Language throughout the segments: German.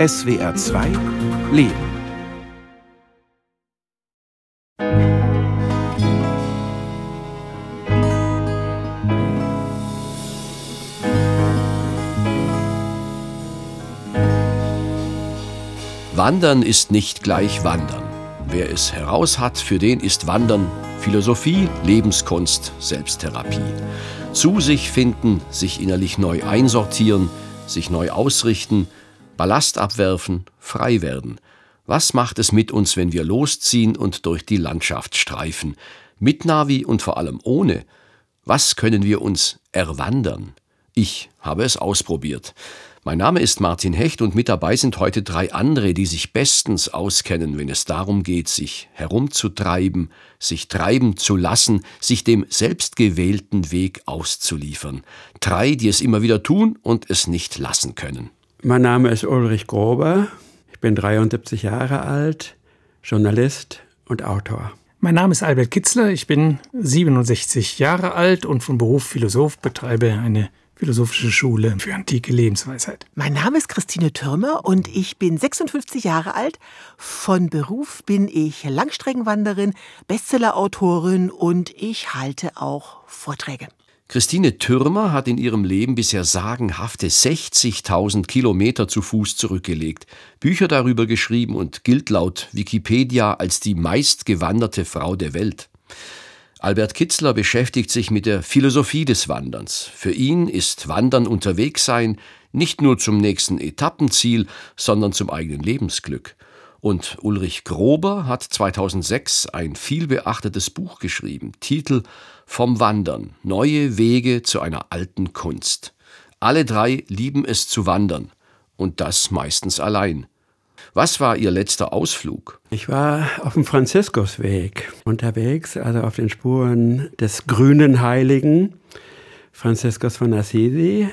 SWR 2 Leben. Wandern ist nicht gleich Wandern. Wer es heraus hat, für den ist Wandern Philosophie, Lebenskunst, Selbsttherapie. Zu sich finden, sich innerlich neu einsortieren, sich neu ausrichten, Ballast abwerfen, frei werden. Was macht es mit uns, wenn wir losziehen und durch die Landschaft streifen? Mit Navi und vor allem ohne. Was können wir uns erwandern? Ich habe es ausprobiert. Mein Name ist Martin Hecht und mit dabei sind heute drei andere, die sich bestens auskennen, wenn es darum geht, sich herumzutreiben, sich treiben zu lassen, sich dem selbstgewählten Weg auszuliefern. Drei, die es immer wieder tun und es nicht lassen können. Mein Name ist Ulrich Grober. Ich bin 73 Jahre alt, Journalist und Autor. Mein Name ist Albert Kitzler. Ich bin 67 Jahre alt und von Beruf Philosoph, betreibe eine Philosophische Schule für antike Lebensweisheit. Mein Name ist Christine Türmer und ich bin 56 Jahre alt. Von Beruf bin ich Langstreckenwanderin, Bestsellerautorin und ich halte auch Vorträge. Christine Türmer hat in ihrem Leben bisher sagenhafte 60.000 Kilometer zu Fuß zurückgelegt, Bücher darüber geschrieben und gilt laut Wikipedia als die meistgewanderte Frau der Welt. Albert Kitzler beschäftigt sich mit der Philosophie des Wanderns. Für ihn ist Wandern unterwegs sein nicht nur zum nächsten Etappenziel, sondern zum eigenen Lebensglück. Und Ulrich Grober hat 2006 ein vielbeachtetes Buch geschrieben, Titel Vom Wandern, neue Wege zu einer alten Kunst. Alle drei lieben es zu wandern, und das meistens allein. Was war Ihr letzter Ausflug? Ich war auf dem Franziskusweg unterwegs, also auf den Spuren des grünen Heiligen, Franziskus von Assisi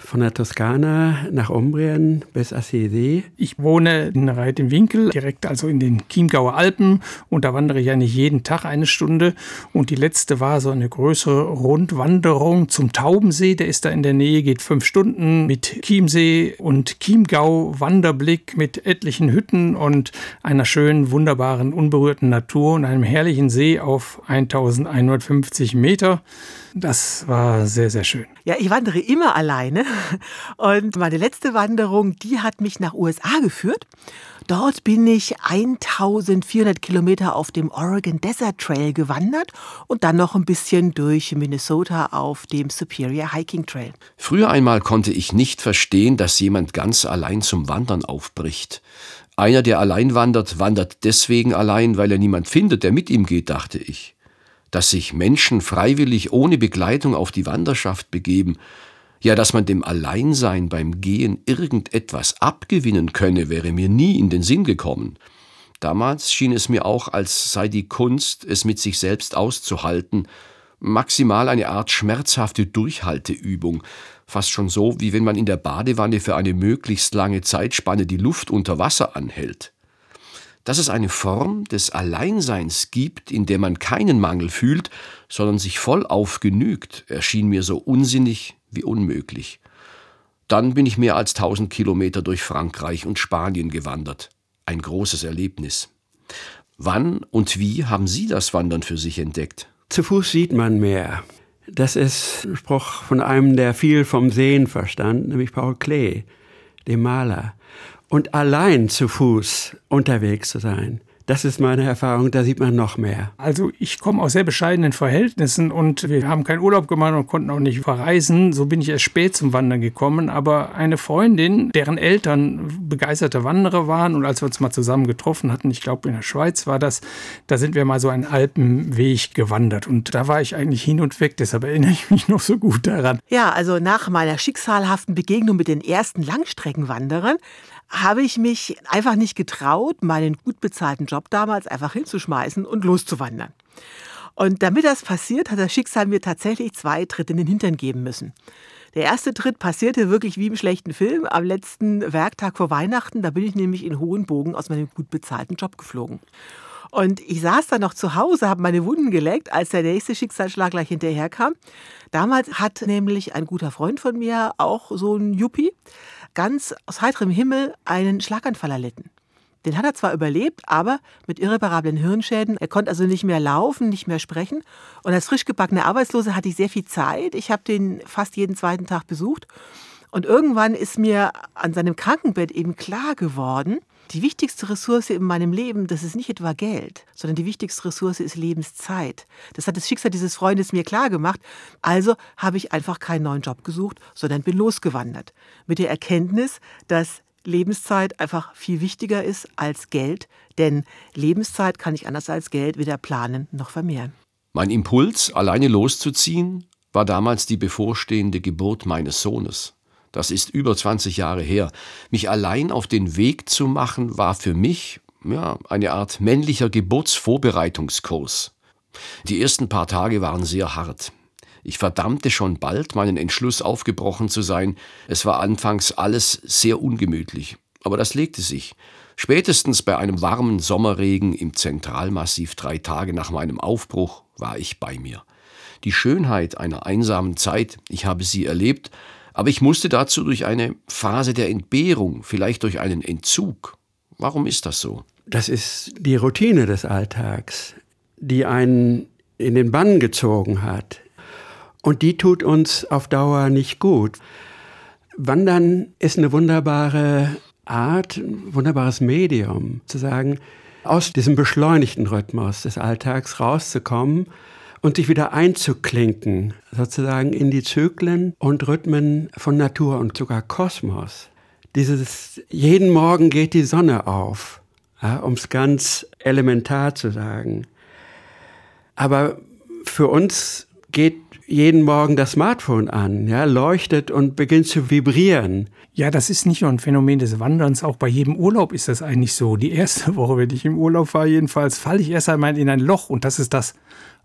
von der Toskana nach Umbrien bis Assisi. Ich wohne in Reit im Winkel, direkt also in den Chiemgauer Alpen und da wandere ich ja nicht jeden Tag eine Stunde und die letzte war so eine größere Rundwanderung zum Taubensee, der ist da in der Nähe, geht fünf Stunden mit Chiemsee und Chiemgau, Wanderblick mit etlichen Hütten und einer schönen, wunderbaren, unberührten Natur und einem herrlichen See auf 1150 Meter. Das war sehr, sehr schön. Ja, ich wandere immer alleine. Und meine letzte Wanderung, die hat mich nach USA geführt. Dort bin ich 1400 Kilometer auf dem Oregon Desert Trail gewandert und dann noch ein bisschen durch Minnesota auf dem Superior Hiking Trail. Früher einmal konnte ich nicht verstehen, dass jemand ganz allein zum Wandern aufbricht. Einer, der allein wandert, wandert deswegen allein, weil er niemand findet, der mit ihm geht, dachte ich dass sich Menschen freiwillig ohne Begleitung auf die Wanderschaft begeben, ja, dass man dem Alleinsein beim Gehen irgendetwas abgewinnen könne, wäre mir nie in den Sinn gekommen. Damals schien es mir auch, als sei die Kunst, es mit sich selbst auszuhalten, maximal eine Art schmerzhafte Durchhalteübung, fast schon so, wie wenn man in der Badewanne für eine möglichst lange Zeitspanne die Luft unter Wasser anhält. Dass es eine Form des Alleinseins gibt, in der man keinen Mangel fühlt, sondern sich vollauf genügt, erschien mir so unsinnig wie unmöglich. Dann bin ich mehr als tausend Kilometer durch Frankreich und Spanien gewandert. Ein großes Erlebnis. Wann und wie haben Sie das Wandern für sich entdeckt? Zu Fuß sieht man mehr. Das ist ein Spruch von einem, der viel vom Sehen verstand, nämlich Paul Klee, dem Maler und allein zu Fuß unterwegs zu sein. Das ist meine Erfahrung, da sieht man noch mehr. Also ich komme aus sehr bescheidenen Verhältnissen und wir haben keinen Urlaub gemacht und konnten auch nicht verreisen. So bin ich erst spät zum Wandern gekommen. Aber eine Freundin, deren Eltern begeisterte Wanderer waren und als wir uns mal zusammen getroffen hatten, ich glaube in der Schweiz war das, da sind wir mal so einen Alpenweg gewandert und da war ich eigentlich hin und weg. Deshalb erinnere ich mich noch so gut daran. Ja, also nach meiner schicksalhaften Begegnung mit den ersten Langstreckenwanderern habe ich mich einfach nicht getraut, meinen gut bezahlten Job damals einfach hinzuschmeißen und loszuwandern. Und damit das passiert, hat das Schicksal mir tatsächlich zwei Tritte in den Hintern geben müssen. Der erste Tritt passierte wirklich wie im schlechten Film am letzten Werktag vor Weihnachten. Da bin ich nämlich in hohen Bogen aus meinem gut bezahlten Job geflogen. Und ich saß dann noch zu Hause, habe meine Wunden geleckt, als der nächste Schicksalsschlag gleich hinterherkam. Damals hat nämlich ein guter Freund von mir, auch so ein Yuppie, ganz aus heiterem Himmel einen Schlaganfall erlitten. Den hat er zwar überlebt, aber mit irreparablen Hirnschäden. Er konnte also nicht mehr laufen, nicht mehr sprechen. Und als frisch gebackener Arbeitslose hatte ich sehr viel Zeit. Ich habe den fast jeden zweiten Tag besucht. Und irgendwann ist mir an seinem Krankenbett eben klar geworden, die wichtigste Ressource in meinem Leben, das ist nicht etwa Geld, sondern die wichtigste Ressource ist Lebenszeit. Das hat das Schicksal dieses Freundes mir klar gemacht. Also habe ich einfach keinen neuen Job gesucht, sondern bin losgewandert. Mit der Erkenntnis, dass Lebenszeit einfach viel wichtiger ist als Geld, denn Lebenszeit kann ich anders als Geld weder planen noch vermehren. Mein Impuls, alleine loszuziehen, war damals die bevorstehende Geburt meines Sohnes. Das ist über 20 Jahre her. Mich allein auf den Weg zu machen, war für mich ja, eine Art männlicher Geburtsvorbereitungskurs. Die ersten paar Tage waren sehr hart. Ich verdammte schon bald meinen Entschluss, aufgebrochen zu sein. Es war anfangs alles sehr ungemütlich. Aber das legte sich. Spätestens bei einem warmen Sommerregen im Zentralmassiv drei Tage nach meinem Aufbruch war ich bei mir. Die Schönheit einer einsamen Zeit, ich habe sie erlebt, aber ich musste dazu durch eine Phase der Entbehrung, vielleicht durch einen Entzug. Warum ist das so? Das ist die Routine des Alltags, die einen in den Bann gezogen hat. Und die tut uns auf Dauer nicht gut. Wandern ist eine wunderbare Art, ein wunderbares Medium, zu sagen, aus diesem beschleunigten Rhythmus des Alltags rauszukommen und sich wieder einzuklinken, sozusagen in die Zyklen und Rhythmen von Natur und sogar Kosmos. Dieses, jeden Morgen geht die Sonne auf, ja, um es ganz elementar zu sagen. Aber für uns geht jeden Morgen das Smartphone an, ja, leuchtet und beginnt zu vibrieren. Ja, das ist nicht nur ein Phänomen des Wanderns, auch bei jedem Urlaub ist das eigentlich so. Die erste Woche, wenn ich im Urlaub war, jedenfalls, falle ich erst einmal in ein Loch und das ist das,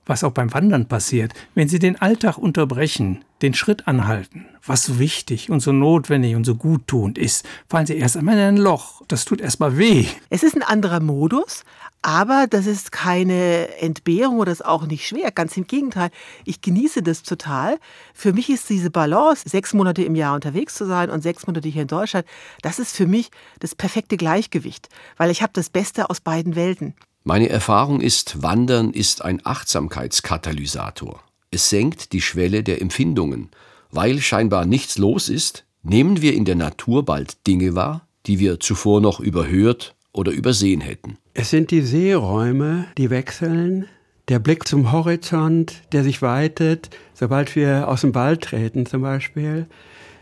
was auch beim Wandern passiert. Wenn Sie den Alltag unterbrechen, den Schritt anhalten, was so wichtig und so notwendig und so guttunend ist, fallen Sie erst einmal in ein Loch. Das tut erstmal weh. Es ist ein anderer Modus, aber das ist keine Entbehrung oder ist auch nicht schwer. Ganz im Gegenteil, ich genieße das total. Für mich ist diese Balance, sechs Monate im Jahr unterwegs zu sein und sechs Monate hier in Deutschland, das ist für mich das perfekte Gleichgewicht, weil ich habe das Beste aus beiden Welten. Meine Erfahrung ist, Wandern ist ein Achtsamkeitskatalysator. Es senkt die Schwelle der Empfindungen. Weil scheinbar nichts los ist, nehmen wir in der Natur bald Dinge wahr, die wir zuvor noch überhört oder übersehen hätten. Es sind die Seeräume, die wechseln, der Blick zum Horizont, der sich weitet, sobald wir aus dem Wald treten zum Beispiel,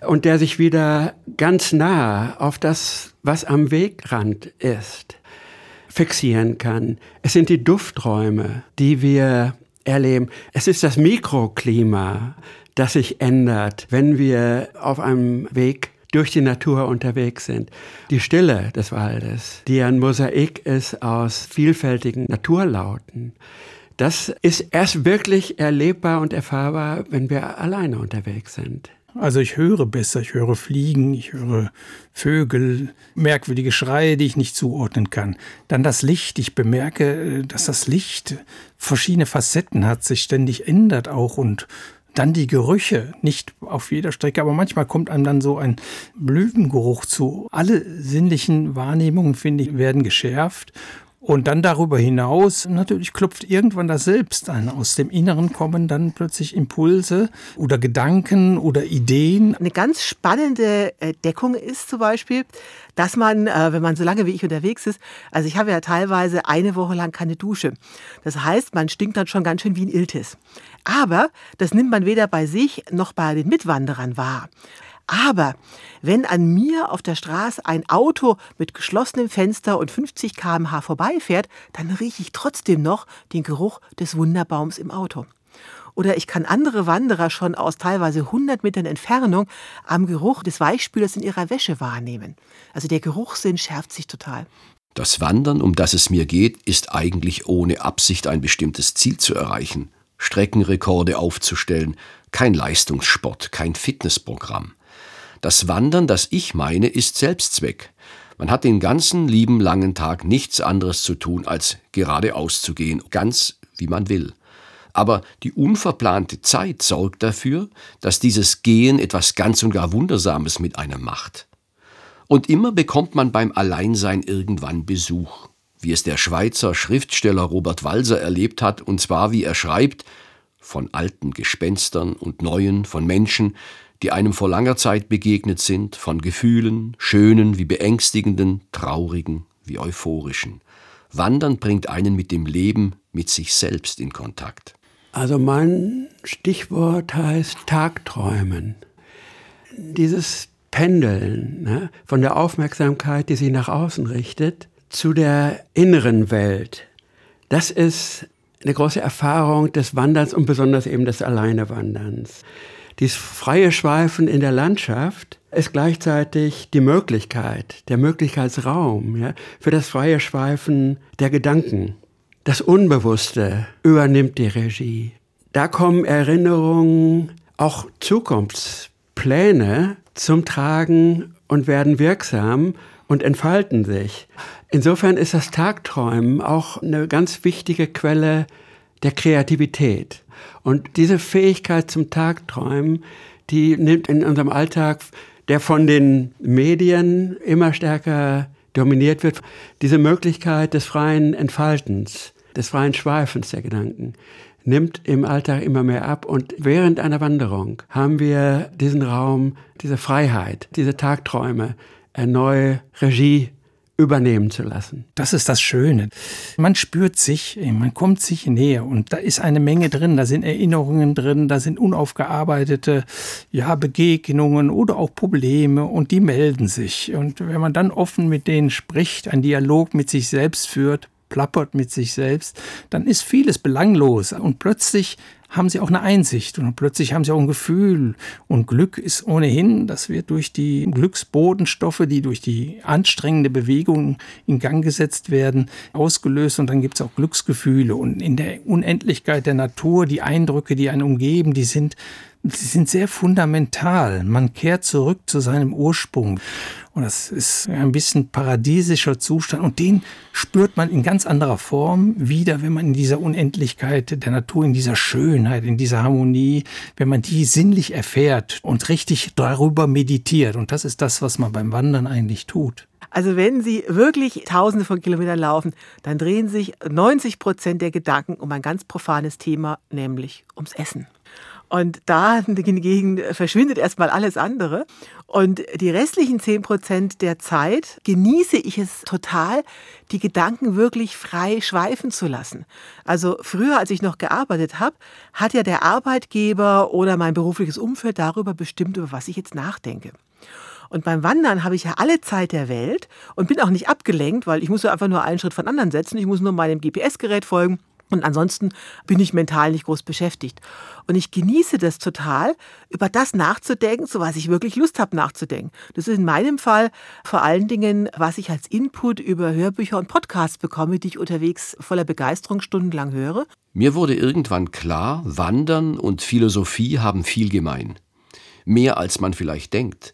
und der sich wieder ganz nah auf das, was am Wegrand ist fixieren kann. Es sind die Dufträume, die wir erleben. Es ist das Mikroklima, das sich ändert, wenn wir auf einem Weg durch die Natur unterwegs sind. Die Stille des Waldes, die ein Mosaik ist aus vielfältigen Naturlauten. Das ist erst wirklich erlebbar und erfahrbar, wenn wir alleine unterwegs sind. Also ich höre besser, ich höre Fliegen, ich höre Vögel, merkwürdige Schreie, die ich nicht zuordnen kann. Dann das Licht, ich bemerke, äh, dass das Licht verschiedene Facetten hat, sich ständig ändert auch und dann die Gerüche, nicht auf jeder Strecke, aber manchmal kommt einem dann so ein Blütengeruch zu. Alle sinnlichen Wahrnehmungen, finde ich, werden geschärft und dann darüber hinaus, natürlich klopft irgendwann das Selbst an. Aus dem Inneren kommen dann plötzlich Impulse oder Gedanken oder Ideen. Eine ganz spannende äh, Deckung ist zum Beispiel, dass man, äh, wenn man so lange wie ich unterwegs ist, also ich habe ja teilweise eine Woche lang keine Dusche. Das heißt, man stinkt dann schon ganz schön wie ein Iltis. Aber das nimmt man weder bei sich noch bei den Mitwanderern wahr. Aber wenn an mir auf der Straße ein Auto mit geschlossenem Fenster und 50 km/h vorbeifährt, dann rieche ich trotzdem noch den Geruch des Wunderbaums im Auto. Oder ich kann andere Wanderer schon aus teilweise 100 Metern Entfernung am Geruch des Weichspülers in ihrer Wäsche wahrnehmen. Also der Geruchssinn schärft sich total. Das Wandern, um das es mir geht, ist eigentlich ohne Absicht ein bestimmtes Ziel zu erreichen. Streckenrekorde aufzustellen, kein Leistungssport, kein Fitnessprogramm. Das Wandern, das ich meine, ist Selbstzweck. Man hat den ganzen lieben langen Tag nichts anderes zu tun, als geradeaus zu gehen, ganz wie man will. Aber die unverplante Zeit sorgt dafür, dass dieses Gehen etwas ganz und gar Wundersames mit einem macht. Und immer bekommt man beim Alleinsein irgendwann Besuch, wie es der Schweizer Schriftsteller Robert Walser erlebt hat, und zwar wie er schreibt, von alten Gespenstern und neuen, von Menschen, die einem vor langer Zeit begegnet sind, von Gefühlen, schönen wie beängstigenden, traurigen wie euphorischen. Wandern bringt einen mit dem Leben, mit sich selbst in Kontakt. Also mein Stichwort heißt Tagträumen. Dieses Pendeln ne, von der Aufmerksamkeit, die sich nach außen richtet, zu der inneren Welt. Das ist eine große Erfahrung des Wanderns und besonders eben des Alleinewanderns. Dieses freie Schweifen in der Landschaft ist gleichzeitig die Möglichkeit, der Möglichkeitsraum ja, für das freie Schweifen der Gedanken. Das Unbewusste übernimmt die Regie. Da kommen Erinnerungen, auch Zukunftspläne zum Tragen und werden wirksam und entfalten sich. Insofern ist das Tagträumen auch eine ganz wichtige Quelle der Kreativität. Und diese Fähigkeit zum Tagträumen, die nimmt in unserem Alltag, der von den Medien immer stärker dominiert wird, diese Möglichkeit des freien Entfaltens, des freien Schweifens der Gedanken, nimmt im Alltag immer mehr ab. Und während einer Wanderung haben wir diesen Raum, diese Freiheit, diese Tagträume, neue Regie übernehmen zu lassen. Das ist das Schöne. Man spürt sich, man kommt sich näher und da ist eine Menge drin. Da sind Erinnerungen drin, da sind unaufgearbeitete ja, Begegnungen oder auch Probleme und die melden sich. Und wenn man dann offen mit denen spricht, einen Dialog mit sich selbst führt, plappert mit sich selbst, dann ist vieles belanglos und plötzlich haben sie auch eine Einsicht und plötzlich haben sie auch ein Gefühl. Und Glück ist ohnehin, das wird durch die Glücksbodenstoffe, die durch die anstrengende Bewegung in Gang gesetzt werden, ausgelöst und dann gibt es auch Glücksgefühle. Und in der Unendlichkeit der Natur, die Eindrücke, die einen umgeben, die sind sie sind sehr fundamental. Man kehrt zurück zu seinem Ursprung. Und das ist ein bisschen paradiesischer Zustand. Und den spürt man in ganz anderer Form wieder, wenn man in dieser Unendlichkeit der Natur, in dieser Schönheit, in dieser Harmonie, wenn man die sinnlich erfährt und richtig darüber meditiert. Und das ist das, was man beim Wandern eigentlich tut. Also wenn Sie wirklich Tausende von Kilometern laufen, dann drehen sich 90 Prozent der Gedanken um ein ganz profanes Thema, nämlich ums Essen. Und da hingegen verschwindet erstmal alles andere. Und die restlichen 10 Prozent der Zeit genieße ich es total, die Gedanken wirklich frei schweifen zu lassen. Also früher, als ich noch gearbeitet habe, hat ja der Arbeitgeber oder mein berufliches Umfeld darüber bestimmt, über was ich jetzt nachdenke. Und beim Wandern habe ich ja alle Zeit der Welt und bin auch nicht abgelenkt, weil ich muss ja einfach nur einen Schritt von anderen setzen. Ich muss nur meinem GPS-Gerät folgen und ansonsten bin ich mental nicht groß beschäftigt. Und ich genieße das total, über das nachzudenken, so was ich wirklich Lust habe nachzudenken. Das ist in meinem Fall vor allen Dingen, was ich als Input über Hörbücher und Podcasts bekomme, die ich unterwegs voller Begeisterung stundenlang höre. Mir wurde irgendwann klar, Wandern und Philosophie haben viel gemein. Mehr als man vielleicht denkt.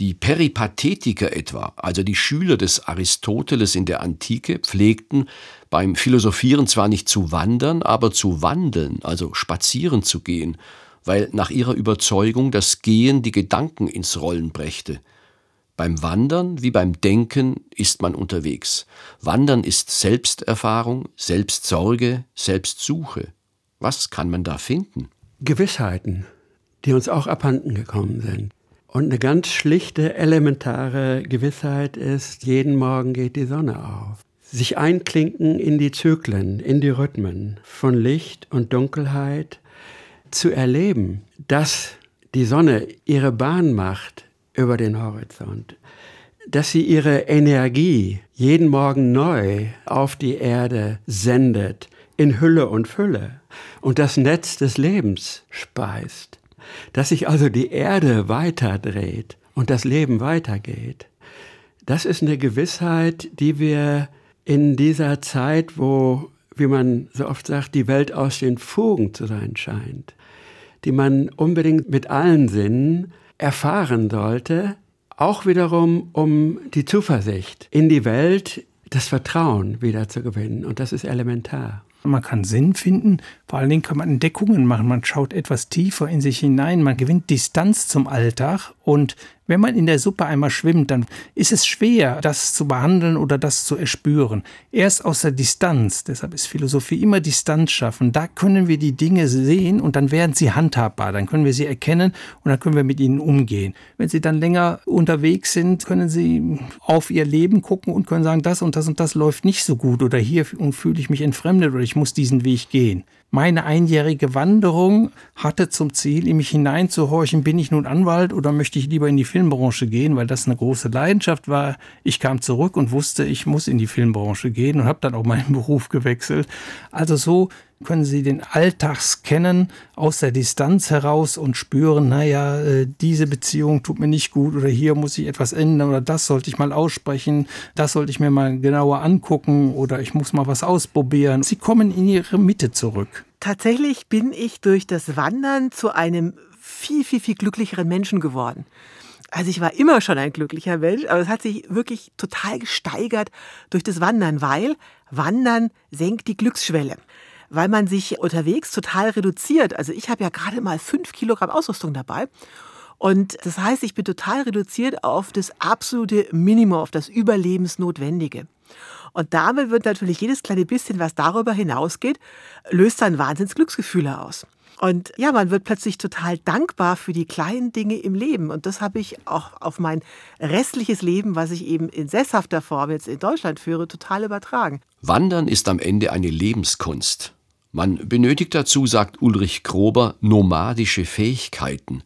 Die Peripathetiker etwa, also die Schüler des Aristoteles in der Antike, pflegten beim Philosophieren zwar nicht zu wandern, aber zu wandeln, also spazieren zu gehen, weil nach ihrer Überzeugung das Gehen die Gedanken ins Rollen brächte. Beim Wandern wie beim Denken ist man unterwegs. Wandern ist Selbsterfahrung, Selbstsorge, Selbstsuche. Was kann man da finden? Gewissheiten, die uns auch abhanden gekommen sind. Und eine ganz schlichte, elementare Gewissheit ist, jeden Morgen geht die Sonne auf. Sich einklinken in die Zyklen, in die Rhythmen von Licht und Dunkelheit, zu erleben, dass die Sonne ihre Bahn macht über den Horizont, dass sie ihre Energie jeden Morgen neu auf die Erde sendet, in Hülle und Fülle und das Netz des Lebens speist dass sich also die Erde weiterdreht und das Leben weitergeht. Das ist eine Gewissheit, die wir in dieser Zeit, wo, wie man so oft sagt, die Welt aus den Fugen zu sein scheint, die man unbedingt mit allen Sinnen erfahren sollte, auch wiederum um die Zuversicht in die Welt, das Vertrauen wieder zu gewinnen. Und das ist elementar. Man kann Sinn finden, vor allen Dingen kann man Entdeckungen machen, man schaut etwas tiefer in sich hinein, man gewinnt Distanz zum Alltag Und wenn man in der Suppe einmal schwimmt, dann ist es schwer, das zu behandeln oder das zu erspüren. Erst aus der Distanz, deshalb ist Philosophie immer Distanz schaffen, da können wir die Dinge sehen und dann werden sie handhabbar, dann können wir sie erkennen und dann können wir mit ihnen umgehen. Wenn sie dann länger unterwegs sind, können sie auf ihr Leben gucken und können sagen, das und das und das läuft nicht so gut oder hier fühle ich mich entfremdet oder ich muss diesen Weg gehen. Meine einjährige Wanderung hatte zum Ziel, in mich hineinzuhorchen, bin ich nun Anwalt oder möchte ich lieber in die Filmbranche gehen, weil das eine große Leidenschaft war. Ich kam zurück und wusste, ich muss in die Filmbranche gehen und habe dann auch meinen Beruf gewechselt. Also so können Sie den Alltag scannen aus der Distanz heraus und spüren, naja, äh, diese Beziehung tut mir nicht gut oder hier muss ich etwas ändern oder das sollte ich mal aussprechen, das sollte ich mir mal genauer angucken oder ich muss mal was ausprobieren. Sie kommen in Ihre Mitte zurück. Tatsächlich bin ich durch das Wandern zu einem viel, viel, viel glücklicheren Menschen geworden. Also ich war immer schon ein glücklicher Mensch, aber es hat sich wirklich total gesteigert durch das Wandern, weil Wandern senkt die Glücksschwelle weil man sich unterwegs total reduziert. Also ich habe ja gerade mal fünf Kilogramm Ausrüstung dabei. Und das heißt, ich bin total reduziert auf das absolute Minimum, auf das Überlebensnotwendige. Und damit wird natürlich jedes kleine bisschen, was darüber hinausgeht, löst dann Wahnsinnsglücksgefühle aus. Und ja, man wird plötzlich total dankbar für die kleinen Dinge im Leben. Und das habe ich auch auf mein restliches Leben, was ich eben in sesshafter Form jetzt in Deutschland führe, total übertragen. Wandern ist am Ende eine Lebenskunst. Man benötigt dazu, sagt Ulrich Grober, nomadische Fähigkeiten.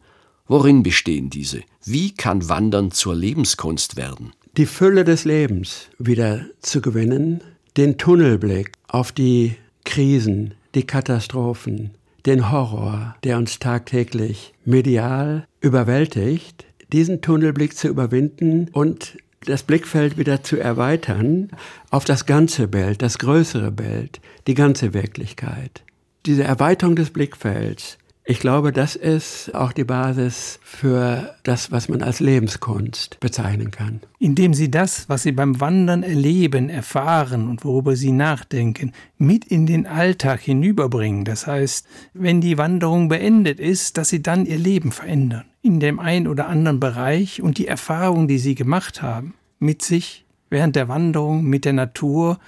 Worin bestehen diese? Wie kann Wandern zur Lebenskunst werden? Die Fülle des Lebens wieder zu gewinnen, den Tunnelblick auf die Krisen, die Katastrophen, den Horror, der uns tagtäglich medial überwältigt, diesen Tunnelblick zu überwinden und das Blickfeld wieder zu erweitern auf das ganze Bild, das größere Bild, die ganze Wirklichkeit. Diese Erweiterung des Blickfelds, ich glaube, das ist auch die Basis für das, was man als Lebenskunst bezeichnen kann. Indem Sie das, was Sie beim Wandern erleben, erfahren und worüber Sie nachdenken, mit in den Alltag hinüberbringen. Das heißt, wenn die Wanderung beendet ist, dass Sie dann Ihr Leben verändern in dem einen oder anderen Bereich und die Erfahrung, die Sie gemacht haben, mit sich während der Wanderung, mit der Natur,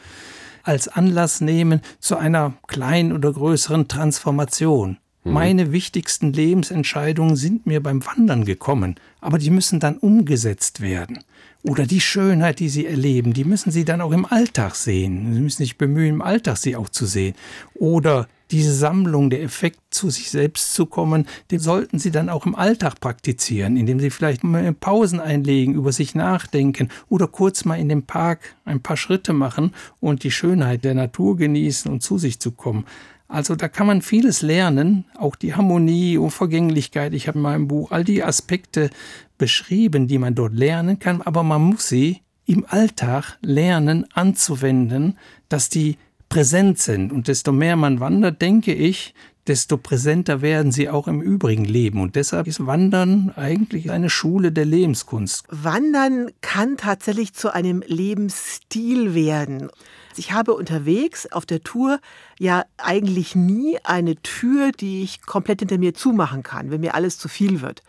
als Anlass nehmen zu einer kleinen oder größeren Transformation. Mhm. Meine wichtigsten Lebensentscheidungen sind mir beim Wandern gekommen, aber die müssen dann umgesetzt werden. Oder die Schönheit, die Sie erleben, die müssen Sie dann auch im Alltag sehen. Sie müssen sich bemühen, im Alltag sie auch zu sehen. Oder diese Sammlung, der Effekt zu sich selbst zu kommen, den sollten Sie dann auch im Alltag praktizieren, indem Sie vielleicht Pausen einlegen, über sich nachdenken oder kurz mal in dem Park ein paar Schritte machen und die Schönheit der Natur genießen und zu sich zu kommen. Also da kann man vieles lernen, auch die Harmonie und Vergänglichkeit. Ich habe in meinem Buch all die Aspekte beschrieben, die man dort lernen kann, aber man muss sie im Alltag lernen anzuwenden, dass die präsent sind. Und desto mehr man wandert, denke ich, desto präsenter werden sie auch im übrigen Leben. Und deshalb ist Wandern eigentlich eine Schule der Lebenskunst. Wandern kann tatsächlich zu einem Lebensstil werden. Ich habe unterwegs auf der Tour ja eigentlich nie eine Tür, die ich komplett hinter mir zumachen kann, wenn mir alles zu viel wird.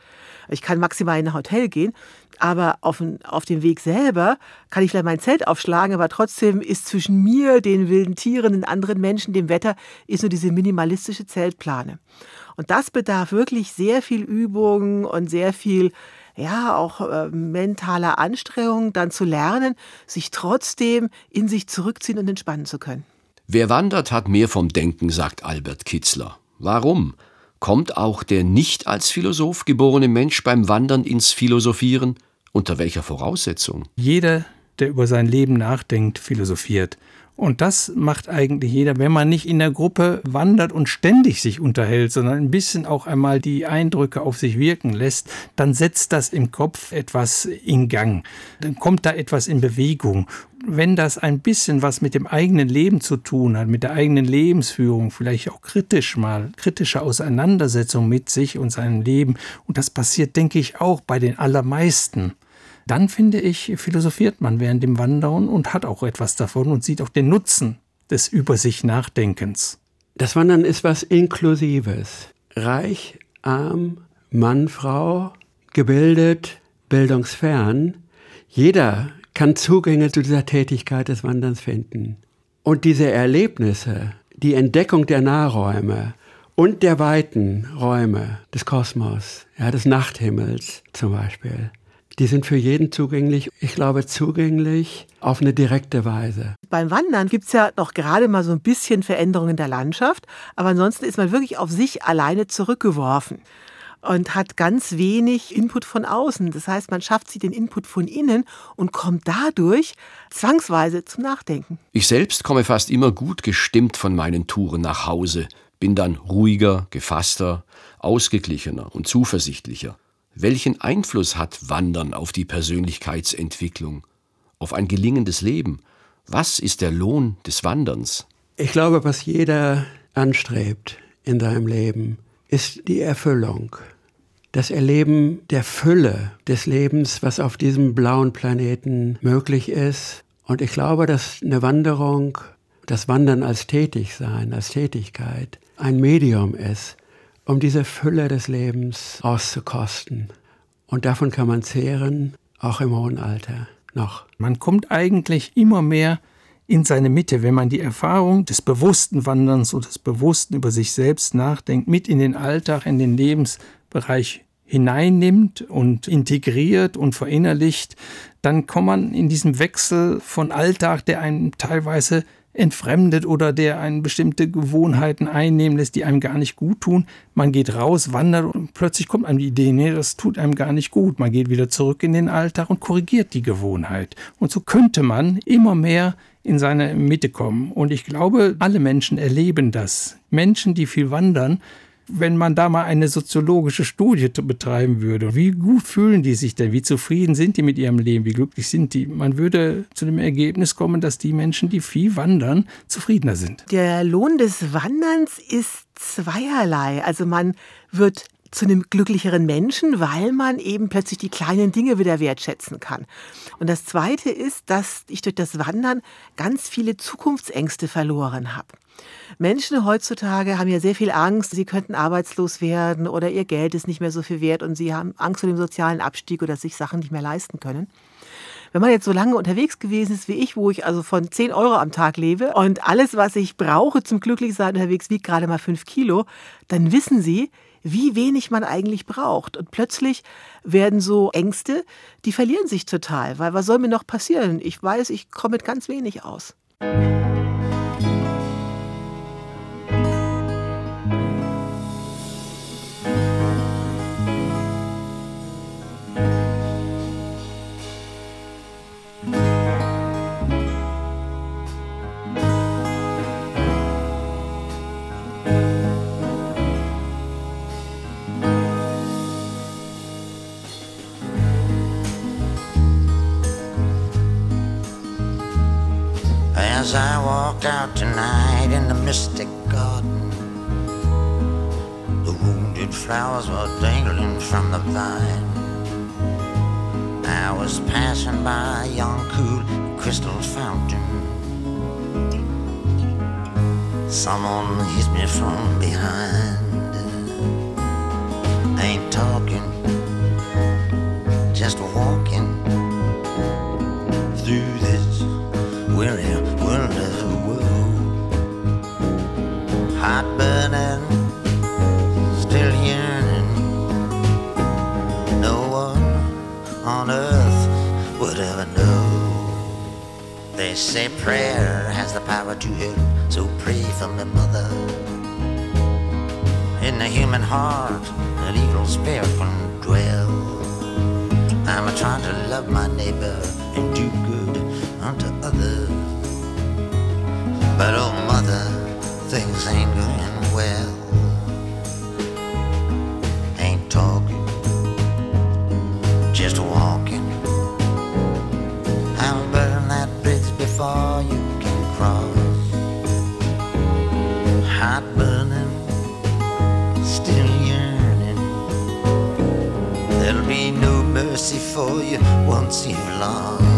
Ich kann maximal in ein Hotel gehen, aber auf, auf dem Weg selber kann ich vielleicht mein Zelt aufschlagen, aber trotzdem ist zwischen mir, den wilden Tieren, den anderen Menschen, dem Wetter, ist nur diese minimalistische Zeltplane. Und das bedarf wirklich sehr viel Übung und sehr viel ja, auch äh, mentaler Anstrengung, dann zu lernen, sich trotzdem in sich zurückziehen und entspannen zu können. Wer wandert, hat mehr vom Denken, sagt Albert Kitzler. Warum? Kommt auch der nicht als Philosoph geborene Mensch beim Wandern ins Philosophieren? Unter welcher Voraussetzung? Jeder, der über sein Leben nachdenkt, philosophiert. Und das macht eigentlich jeder, wenn man nicht in der Gruppe wandert und ständig sich unterhält, sondern ein bisschen auch einmal die Eindrücke auf sich wirken lässt, dann setzt das im Kopf etwas in Gang. Dann kommt da etwas in Bewegung. Wenn das ein bisschen was mit dem eigenen Leben zu tun hat, mit der eigenen Lebensführung, vielleicht auch kritisch mal, kritische Auseinandersetzung mit sich und seinem Leben, und das passiert, denke ich, auch bei den allermeisten, dann finde ich, philosophiert man während dem Wandern und hat auch etwas davon und sieht auch den Nutzen des Über sich Nachdenkens. Das Wandern ist was Inklusives. Reich, arm, Mann, Frau, gebildet, bildungsfern. Jeder kann Zugänge zu dieser Tätigkeit des Wanderns finden. Und diese Erlebnisse, die Entdeckung der Nahräume und der weiten Räume des Kosmos, ja, des Nachthimmels zum Beispiel, die sind für jeden zugänglich. Ich glaube, zugänglich auf eine direkte Weise. Beim Wandern gibt es ja noch gerade mal so ein bisschen Veränderungen in der Landschaft, aber ansonsten ist man wirklich auf sich alleine zurückgeworfen und hat ganz wenig Input von außen. Das heißt, man schafft sich den Input von innen und kommt dadurch zwangsweise zum Nachdenken. Ich selbst komme fast immer gut gestimmt von meinen Touren nach Hause, bin dann ruhiger, gefasster, ausgeglichener und zuversichtlicher. Welchen Einfluss hat Wandern auf die Persönlichkeitsentwicklung, auf ein gelingendes Leben? Was ist der Lohn des Wanderns? Ich glaube, was jeder anstrebt in seinem Leben, ist die Erfüllung. Das Erleben der Fülle des Lebens, was auf diesem blauen Planeten möglich ist. Und ich glaube, dass eine Wanderung, das Wandern als Tätigsein, als Tätigkeit, ein Medium ist, um diese Fülle des Lebens auszukosten. Und davon kann man zehren, auch im hohen Alter noch. Man kommt eigentlich immer mehr in seine Mitte, wenn man die Erfahrung des bewussten Wanderns und des bewussten über sich selbst nachdenkt, mit in den Alltag, in den Lebensbereich hineinnimmt und integriert und verinnerlicht, dann kommt man in diesem Wechsel von Alltag, der einem teilweise entfremdet oder der einen bestimmte Gewohnheiten einnehmen lässt, die einem gar nicht gut tun. Man geht raus, wandert und plötzlich kommt einem die Idee, nee, das tut einem gar nicht gut. Man geht wieder zurück in den Alltag und korrigiert die Gewohnheit. Und so könnte man immer mehr in seine Mitte kommen. Und ich glaube, alle Menschen erleben das. Menschen, die viel wandern, wenn man da mal eine soziologische Studie betreiben würde, wie gut fühlen die sich denn, wie zufrieden sind die mit ihrem Leben, wie glücklich sind die, man würde zu dem Ergebnis kommen, dass die Menschen, die viel wandern, zufriedener sind. Der Lohn des Wanderns ist zweierlei. Also man wird zu einem glücklicheren Menschen, weil man eben plötzlich die kleinen Dinge wieder wertschätzen kann. Und das Zweite ist, dass ich durch das Wandern ganz viele Zukunftsängste verloren habe. Menschen heutzutage haben ja sehr viel Angst, sie könnten arbeitslos werden oder ihr Geld ist nicht mehr so viel wert und sie haben Angst vor dem sozialen Abstieg oder sich Sachen nicht mehr leisten können. Wenn man jetzt so lange unterwegs gewesen ist wie ich, wo ich also von 10 Euro am Tag lebe und alles, was ich brauche zum Glücklichsein unterwegs, wiegt gerade mal 5 Kilo, dann wissen Sie, wie wenig man eigentlich braucht. Und plötzlich werden so Ängste, die verlieren sich total, weil was soll mir noch passieren? Ich weiß, ich komme mit ganz wenig aus. As I walked out tonight in the mystic garden, the wounded flowers were dangling from the vine. I was passing by a young, cool crystal fountain. Someone hit me from behind. Ain't talking, just walking They say prayer has the power to heal, so pray for me, mother. In the human heart, an evil spirit can dwell. I'm trying to love my neighbor and do good unto others. But oh, mother, things ain't going well. Mercy for you once you've lost.